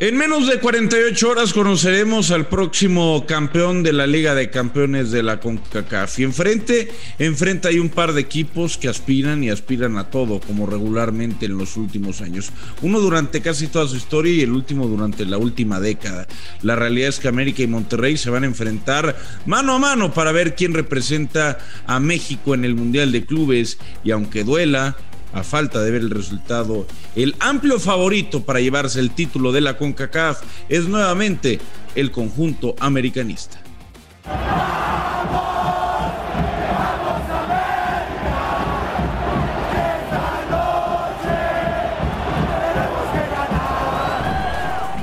En menos de 48 horas conoceremos al próximo campeón de la Liga de Campeones de la CONCACAF. Y enfrente, enfrente hay un par de equipos que aspiran y aspiran a todo, como regularmente en los últimos años. Uno durante casi toda su historia y el último durante la última década. La realidad es que América y Monterrey se van a enfrentar mano a mano para ver quién representa a México en el Mundial de Clubes. Y aunque duela, a falta de ver el resultado, el amplio favorito para llevarse el título de la CONCACAF es nuevamente el conjunto americanista.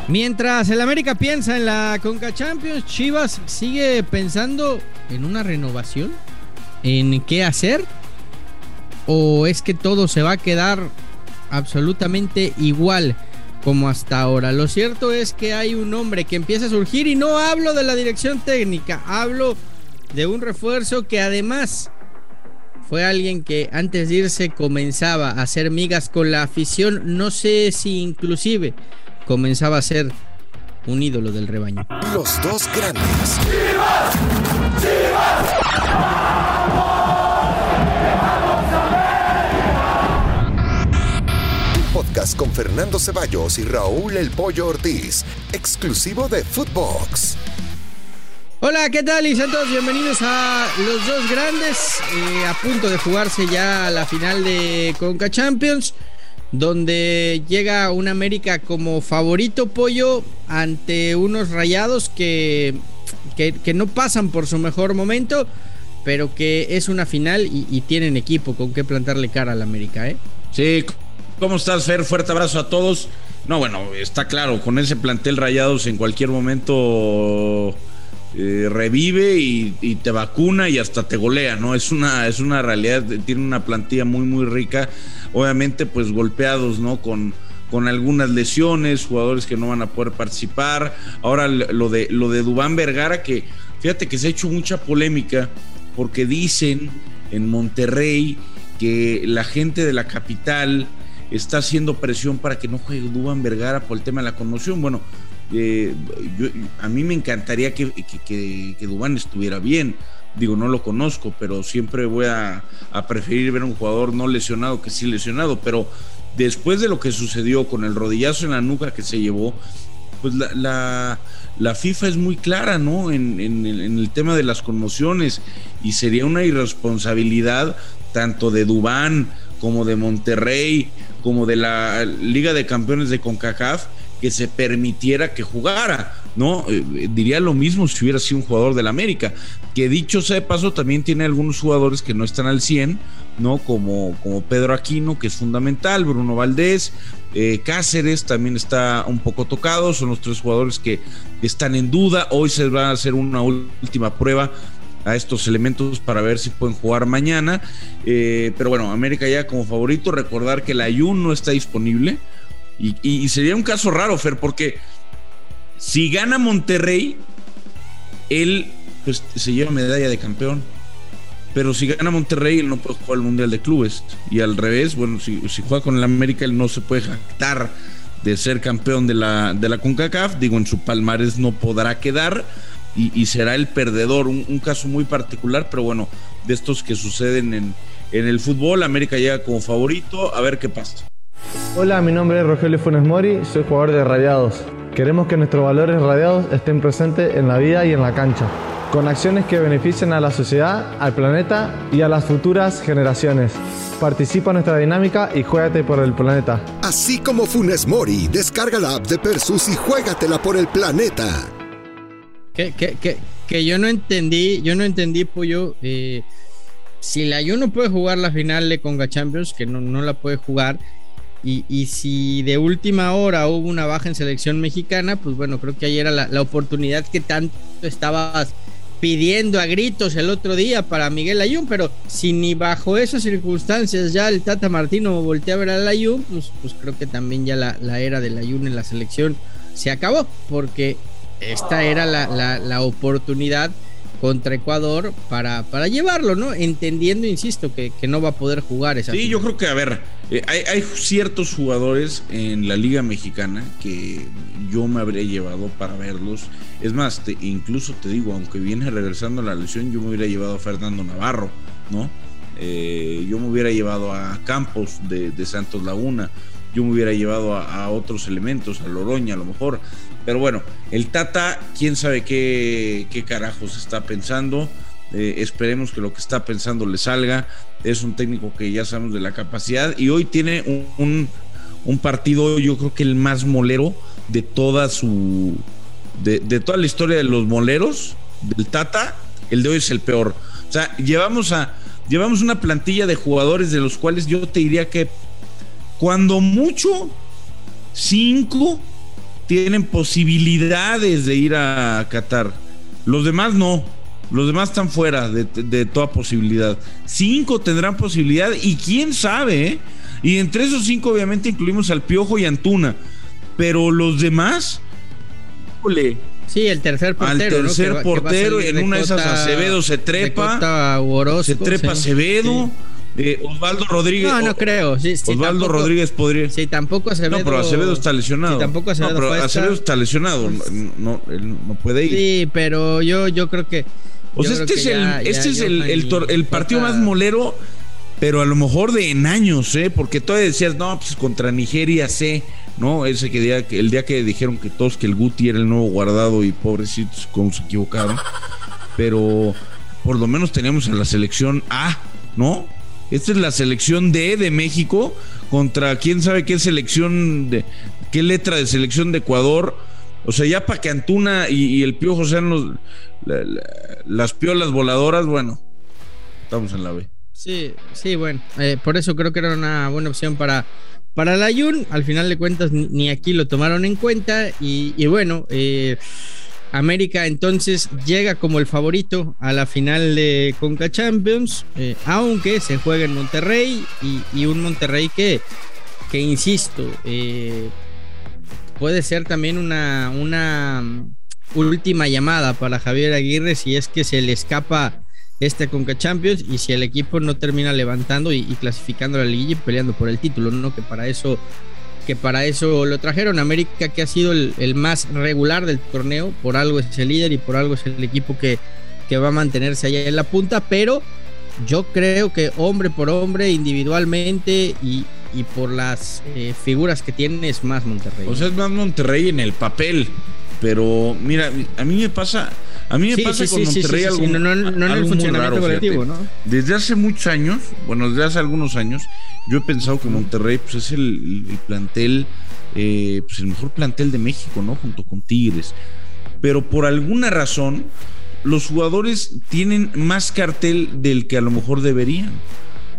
Mientras el América piensa en la Conca Champions, Chivas sigue pensando en una renovación, en qué hacer o es que todo se va a quedar absolutamente igual como hasta ahora. Lo cierto es que hay un hombre que empieza a surgir y no hablo de la dirección técnica, hablo de un refuerzo que además fue alguien que antes de irse comenzaba a hacer migas con la afición, no sé si inclusive comenzaba a ser un ídolo del rebaño. Los dos grandes. ¡Chivas! ¡Chivas! Con Fernando Ceballos y Raúl El Pollo Ortiz, exclusivo de Footbox. Hola, ¿qué tal? Y todos bienvenidos a los dos grandes, eh, a punto de jugarse ya la final de Conca Champions, donde llega un América como favorito pollo ante unos rayados que, que, no pasan por su mejor momento, pero que es una final y, y tienen equipo con que plantarle cara al América, ¿eh? Sí, ¿Cómo estás, Fer? Fuerte abrazo a todos. No, bueno, está claro, con ese plantel Rayados en cualquier momento eh, revive y, te vacuna y hasta te golea, ¿no? Es una, es una realidad, tiene una plantilla muy, muy rica. Obviamente, pues golpeados, ¿no? Con, con algunas lesiones, jugadores que no van a poder participar. Ahora lo de, lo de Dubán Vergara, que fíjate que se ha hecho mucha polémica porque dicen en Monterrey que la gente de la capital está haciendo presión para que no juegue Dubán Vergara por el tema de la conmoción. Bueno, eh, a mí me encantaría que, que, Dubán estuviera bien. Digo, no lo conozco, pero siempre voy a, preferir ver a un jugador no lesionado que sí lesionado. Pero después de lo que sucedió con el rodillazo en la nuca que se llevó, pues la, la, FIFA es muy clara, ¿no? En, en, el tema de las conmociones y sería una irresponsabilidad tanto de Dubán como de Monterrey, como de la Liga de Campeones de CONCACAF, que se permitiera que jugara, ¿no? Eh, diría lo mismo si hubiera sido un jugador del América, que dicho sea de paso, también tiene algunos jugadores que no están al 100, ¿no? Como, como Pedro Aquino, que es fundamental, Bruno Valdés, eh, Cáceres también está un poco tocado, son los tres jugadores que están en duda, hoy se va a hacer una última prueba a estos elementos para ver si pueden jugar mañana. Eh, pero bueno, América ya como favorito, recordar que el Ayun no está disponible. Y, sería un caso raro, Fer, porque si gana Monterrey, él pues, se lleva medalla de campeón. Pero si gana Monterrey, él no puede jugar el Mundial de Clubes. Y al revés, bueno, si, si juega con el América, él no se puede jactar de ser campeón de la, de la CONCACAF. Digo, en su palmarés no podrá quedar y, será el perdedor. Un, caso muy particular, pero bueno, de estos que suceden en, en el fútbol. América llega como favorito, a ver qué pasa. Hola, mi nombre es Rogelio Funes Mori, soy jugador de Radiados. Queremos que nuestros valores radiados estén presentes en la vida y en la cancha, con acciones que beneficien a la sociedad, al planeta y a las futuras generaciones. Participa en nuestra dinámica y juégate por el planeta. Así como Funes Mori, descarga la app de Persus y juégatela por el planeta. Que, que, que, yo no entendí, yo no entendí, Pollo. Eh, si la no puede jugar la final de Conga Champions, que no, no la puede jugar, y, y, si de última hora hubo una baja en selección mexicana, pues bueno, creo que ahí era la, la oportunidad que tanto estabas pidiendo a gritos el otro día para Miguel Ayun, pero si ni bajo esas circunstancias ya el Tata Martino voltea a ver al Ayun, pues, pues creo que también ya la, la era del Ayun en la selección se acabó, porque esta era la, oportunidad contra Ecuador para, para llevarlo, ¿no? Entendiendo, insisto, que, no va a poder jugar esa. Sí, yo creo que, a ver, Eh, hay, ciertos jugadores en la Liga Mexicana que yo me habría llevado para verlos. Es más, incluso te digo, aunque viene regresando a la lesión, yo me hubiera llevado a Fernando Navarro, ¿no? Eh, yo me hubiera llevado a Campos de, Santos Laguna, yo me hubiera llevado a, otros elementos, a Loroña a lo mejor. Pero bueno, el Tata, quién sabe qué, qué carajos está pensando. Eh, esperemos que lo que está pensando le salga. Es un técnico que ya sabemos de la capacidad y hoy tiene un, partido, yo creo que el más molero de toda su. De, toda la historia de los moleros del Tata. El de hoy es el peor. O sea, llevamos a. Llevamos una plantilla de jugadores de los cuales yo te diría que cuando mucho, cinco tienen posibilidades de ir a Qatar. Los demás no. Los demás están fuera de, toda posibilidad. Cinco tendrán posibilidad y quién sabe, ¿eh? Y entre esos cinco obviamente incluimos al Piojo y Antuna. Pero los demás, Sí, el tercer portero. Al tercer portero, en una de esas Acevedo se trepa. se trepa Acevedo. Eh, Osvaldo Rodríguez. No, no creo. Osvaldo Rodríguez podría. Sí, tampoco Acevedo. No, pero Acevedo está lesionado. tampoco Acevedo, no, pero Acevedo está lesionado. No, él no puede ir. Sí, pero yo, yo creo que este es, el, este es el, el, partido más molero, pero a lo mejor de en años, ¿eh? Porque todavía decías, no, pues contra Nigeria sé, ¿no? Ese que día, el día que dijeron que todos que el Guti era el nuevo guardado y pobrecitos, cómo se equivocaron. Pero por lo menos teníamos a la selección A, ¿no? Esta es la selección D de México contra quién sabe qué selección de qué letra de selección de Ecuador. O sea, ya para que Antuna y el Piojo sean los, las piolas voladoras, bueno, estamos en la B. Sí, sí, bueno, eh, por eso creo que era una buena opción para, para la Jun. Al final de cuentas, ni, aquí lo tomaron en cuenta. Y, bueno, eh, América entonces llega como el favorito a la final de Conca Champions, eh, aunque se juega en Monterrey y, un Monterrey que, que insisto, puede ser también una, una última llamada para Javier Aguirre si es que se le escapa este Conca Champions y si el equipo no termina levantando y, clasificando la liguilla y peleando por el título, ¿no? Que para eso que para eso lo trajeron. América que ha sido el, más regular del torneo, por algo es el líder y por algo es el equipo que, que va a mantenerse allá en la punta, pero yo creo que hombre por hombre, individualmente y, y por las eh, figuras que tiene es más Monterrey. O sea, es más Monterrey en el papel. Pero mira, a mí me pasa, a mí me pasa con Monterrey algo, no, en el funcionamiento colectivo, ¿no? Desde hace muchos años, bueno, desde hace algunos años, yo he pensado que Monterrey pues, es el, plantel, eh, pues el mejor plantel de México, ¿no? Junto con Tigres. Pero por alguna razón, los jugadores tienen más cartel del que a lo mejor deberían.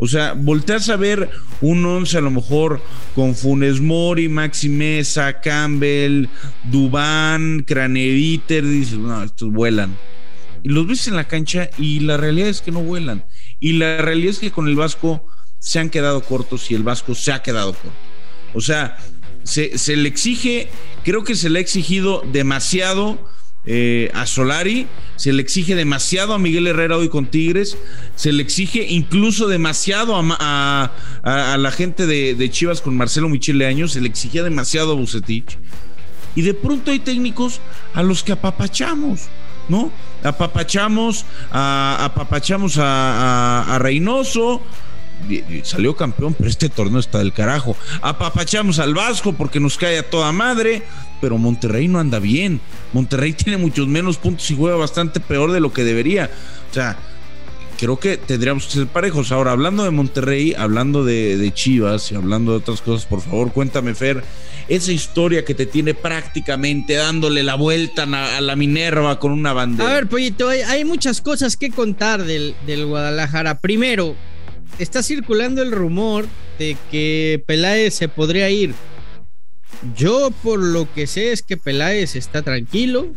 O sea, volteas a ver un once a lo mejor con Funes Mori, Maxi Mesa, Campbell, Dubán, Craneviter, dices, no, estos vuelan. Y los ves en la cancha y la realidad es que no vuelan. Y la realidad es que con el Vasco se han quedado cortos y el Vasco se ha quedado corto. O sea, se, se le exige, creo que se le ha exigido demasiado eh, a Solari, se le exige demasiado a Miguel Herrera hoy con Tigres, se le exige incluso demasiado a, la gente de, Chivas con Marcelo Michele Años, se le exigía demasiado a Bucetich. Y de pronto hay técnicos a los que apapachamos, ¿no? Apapachamos, a, apapachamos a, a Reynoso, salió campeón, pero este torneo está del carajo. Apapachamos al Vasco porque nos cae a toda madre, pero Monterrey no anda bien. Monterrey tiene muchos menos puntos y juega bastante peor de lo que debería. O sea, creo que tendríamos que ser parejos. Ahora, hablando de Monterrey, hablando de, Chivas y hablando de otras cosas, por favor, cuéntame, Fer, esa historia que te tiene prácticamente dándole la vuelta a la Minerva con una bandera. A ver, Pollito, hay, muchas cosas que contar del, del Guadalajara. Primero, está circulando el rumor de que Peláez se podría ir. Yo por lo que sé es que Peláez está tranquilo.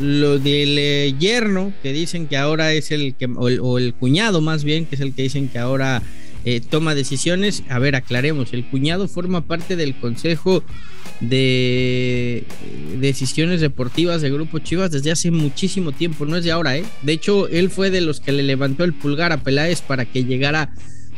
Lo del eh, yerno, que dicen que ahora es el que, o el, cuñado más bien, que es el que dicen que ahora eh, toma decisiones. A ver, aclaremos, el cuñado forma parte del Consejo de Decisiones Deportivas de Grupo Chivas desde hace muchísimo tiempo, no es de ahora, ¿eh? De hecho, él fue de los que le levantó el pulgar a Peláez para que llegara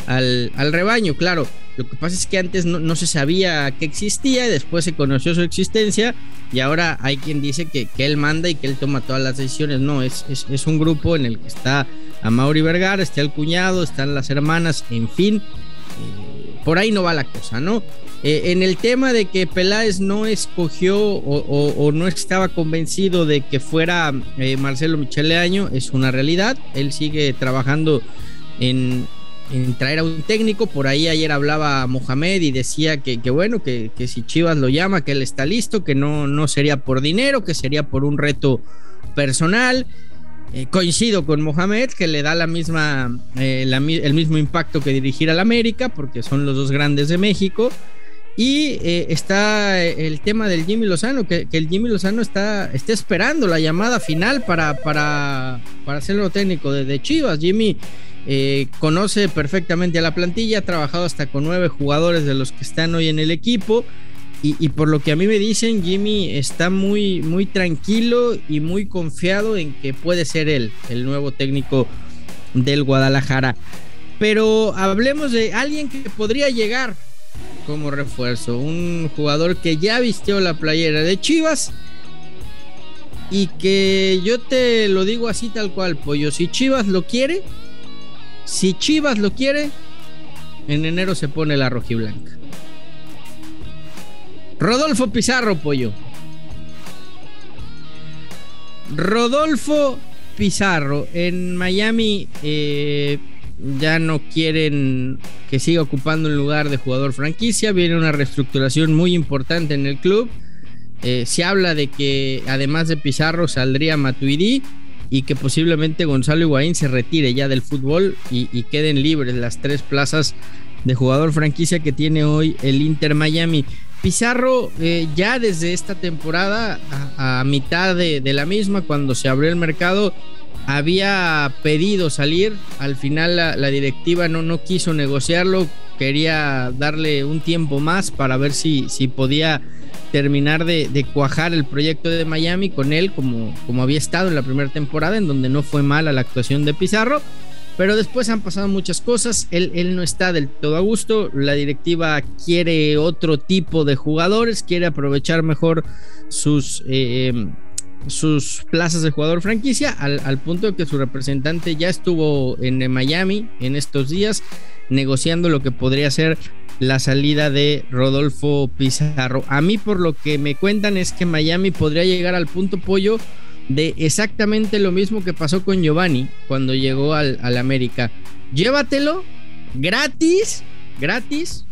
al, al rebaño. Claro, lo que pasa es que antes no, se sabía que existía después se conoció su existencia y ahora hay quien dice que, que él manda y que él toma todas las decisiones. No, es, es, un grupo en el que está a Mauri Vergara, está el cuñado, están las hermanas, en fin, eh, por ahí no va la cosa, ¿no? Eh, en el tema de que Peláez no escogió o, no estaba convencido de que fuera eh, Marcelo Micheleaño, es una realidad. Él sigue trabajando en, en traer a un técnico. Por ahí ayer hablaba Mohamed y decía que, bueno, que, si Chivas lo llama, que él está listo, que no, no sería por dinero, que sería por un reto personal. Eh, coincido con Mohamed, que le da la misma, eh, el mismo impacto que dirigir al América, porque son los dos grandes de México. Y eh, está el tema del Jimmy Lozano, que, el Jimmy Lozano está, está esperando la llamada final para, para, para ser técnico de, de Chivas. Jimmy eh, conoce perfectamente a la plantilla, ha trabajado hasta con nueve jugadores de los que están hoy en el equipo. Y, por lo que a mí me dicen, Jimmy está muy, muy tranquilo y muy confiado en que puede ser él, el nuevo técnico del Guadalajara. Pero hablemos de alguien que podría llegar como refuerzo, un jugador que ya vistió la playera de Chivas y que yo te lo digo así tal cual, pollo, si Chivas lo quiere, si Chivas lo quiere, en enero se pone la rojiblanca. Rodolfo Pizarro, pollo. Rodolfo Pizarro en Miami eh, ya no quieren que siga ocupando el lugar de jugador franquicia. Viene una reestructuración muy importante en el club. Eh, se habla de que además de Pizarro saldría Matuidi y que posiblemente Gonzalo Higuaín se retire ya del fútbol y, queden libres las tres plazas de jugador franquicia que tiene hoy el Inter Miami. Pizarro eh, ya desde esta temporada, a, mitad de, la misma, cuando se abrió el mercado, había pedido salir. Al final la, directiva no, no quiso negociarlo, quería darle un tiempo más para ver si, si podía terminar de, cuajar el proyecto de Miami con él como, como había estado en la primera temporada, en donde no fue mala la actuación de Pizarro. Pero después han pasado muchas cosas, él, él no está del todo a gusto, la directiva quiere otro tipo de jugadores, quiere aprovechar mejor sus, eh, sus plazas de jugador franquicia, al, al punto de que su representante ya estuvo en Miami en estos días negociando lo que podría ser la salida de Rodolfo Pizarro. A mí por lo que me cuentan es que Miami podría llegar al punto pollo de exactamente lo mismo que pasó con Giovanni cuando llegó al, América. Llévatelo gratis, gratis,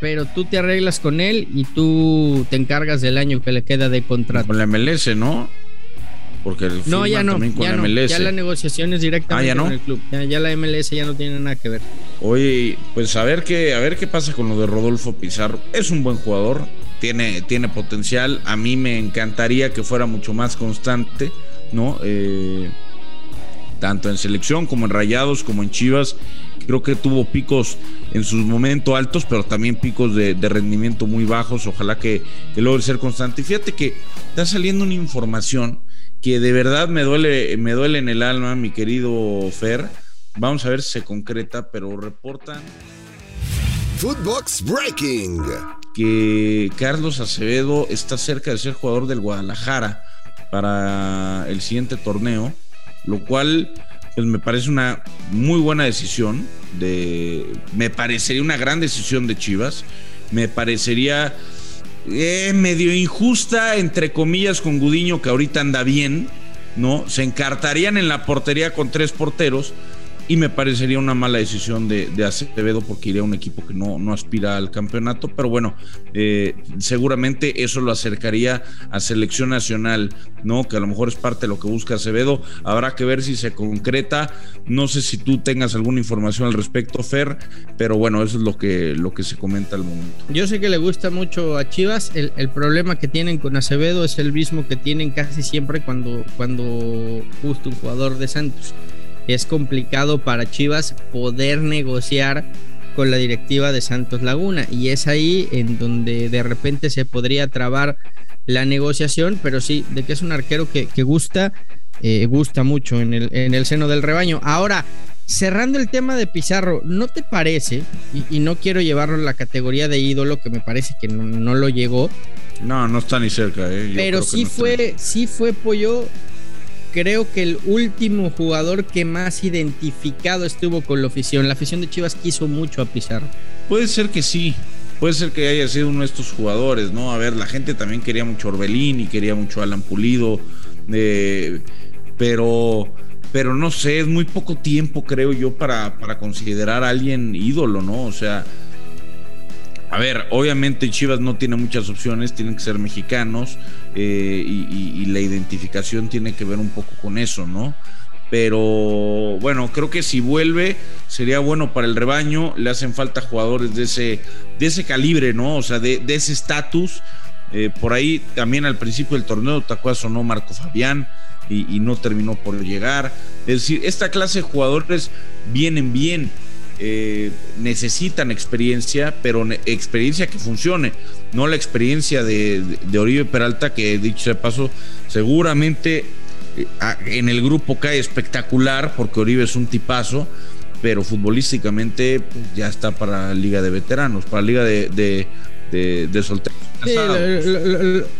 pero tú te arreglas con él y tú te encargas del año que le queda de contrato. Con la MLS, ¿no? Porque el no, ya no, ya no, Ya la negociación es directamente ah, con el club. Ya, la MLS ya no tiene nada que ver. Oye, pues a ver qué, a ver qué pasa con lo de Rodolfo Pizarro. Es un buen jugador, tiene, tiene potencial. A mí me encantaría que fuera mucho más constante, ¿no? Eh, tanto en selección como en Rayados, como en Chivas. Creo que tuvo picos en sus momentos altos, pero también picos de, rendimiento muy bajos. Ojalá que, que logre ser constante. Y fíjate que está saliendo una información que de verdad me duele, me duele en el alma, mi querido Fer. Vamos a ver si se concreta, pero reportan. Footbox Breaking. Que Carlos Acevedo está cerca de ser jugador del Guadalajara para el siguiente torneo, lo cual pues me parece una muy buena decisión me parecería una gran decisión de Chivas, me parecería eh, medio injusta, entre comillas, con Gudiño, que ahorita anda bien, ¿no? Se encartarían en la portería con tres porteros y me parecería una mala decisión de, de Acevedo porque iría a un equipo que no, no aspira al campeonato, pero bueno, eh, seguramente eso lo acercaría a selección nacional, ¿no? Que a lo mejor es parte de lo que busca Acevedo, habrá que ver si se concreta, no sé si tú tengas alguna información al respecto, Fer, pero bueno, eso es lo que, lo que se comenta al momento. Yo sé que le gusta mucho a Chivas, el, problema que tienen con Acevedo es el mismo que tienen casi siempre cuando, cuando gusta un jugador de Santos es complicado para Chivas poder negociar con la directiva de Santos Laguna y es ahí en donde de repente se podría trabar la negociación, pero sí, de que es un arquero que, gusta, eh, gusta mucho en el, en el seno del rebaño. Ahora, cerrando el tema de Pizarro, ¿no te parece? Y, no quiero llevarlo a la categoría de ídolo, que me parece que no, lo llegó. No, no está ni cerca, ¿eh? pero sí fue, sí fue Pollo. Creo que el último jugador que más identificado estuvo con la afición. La afición de Chivas quiso mucho a Pizarro. Puede ser que sí, puede ser que haya sido uno de estos jugadores, ¿no? A ver, la gente también quería mucho Orbelín y quería mucho Alan Pulido, eh, pero pero no sé, es muy poco tiempo, creo yo, para, para considerar a alguien ídolo, ¿no? O sea, a ver, obviamente Chivas no tiene muchas opciones, tienen que ser mexicanos eh, y, la identificación tiene que ver un poco con eso, ¿no? Pero bueno, creo que si vuelve sería bueno para el rebaño, le hacen falta jugadores de ese, de ese calibre, ¿no? O sea, de, ese estatus. Eh, por ahí también al principio del torneo, ¿te acuerdas o no? Marco Fabián, y, no terminó por llegar. Es decir, esta clase de jugadores vienen bien, eh, necesitan experiencia, pero experiencia que funcione, no la experiencia de, Oribe Peralta, que dicho de paso, seguramente eh, en el grupo cae espectacular, porque Oribe es un tipazo, pero futbolísticamente pues, ya está para la Liga de Veteranos, para la Liga de, de, solteros.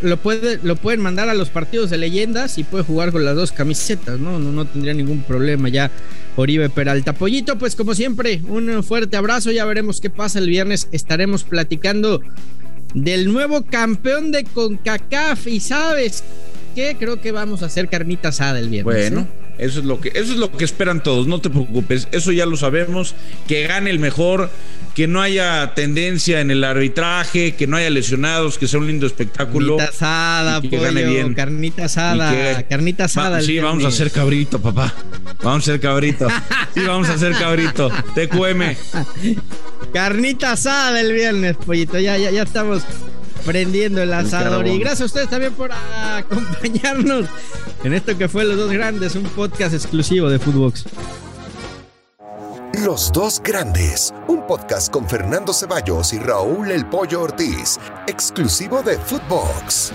lo, puede, lo pueden mandar a los partidos de leyendas y puede jugar con las dos camisetas. No, no tendría ningún problema ya Oribe Peralta. Pollito, pues como siempre, un fuerte abrazo. Ya veremos qué pasa el viernes. Estaremos platicando del nuevo campeón de CONCACAF. Y sabes qué, creo que vamos a hacer carnita asada el viernes. Bueno. ¿eh? Eso es lo que, eso es lo que esperan todos, no te preocupes, eso ya lo sabemos, que gane el mejor, que no haya tendencia en el arbitraje, que no haya lesionados, que sea un lindo espectáculo. Carnita asada, que gane bien. carnita asada, carnita asada. sí, vamos a hacer cabrito, papá. Vamos a hacer cabrito. Sí, vamos a hacer cabrito. TQM. Carnita asada el viernes, pollito. Ya, ya, ya estamos prendiendo el asador. Y gracias a ustedes también por acompañarnos en esto que fue Los Dos Grandes, un podcast exclusivo de Footbox. Los Dos Grandes, un podcast con Fernando Ceballos y Raúl El Pollo Ortiz, exclusivo de Footbox.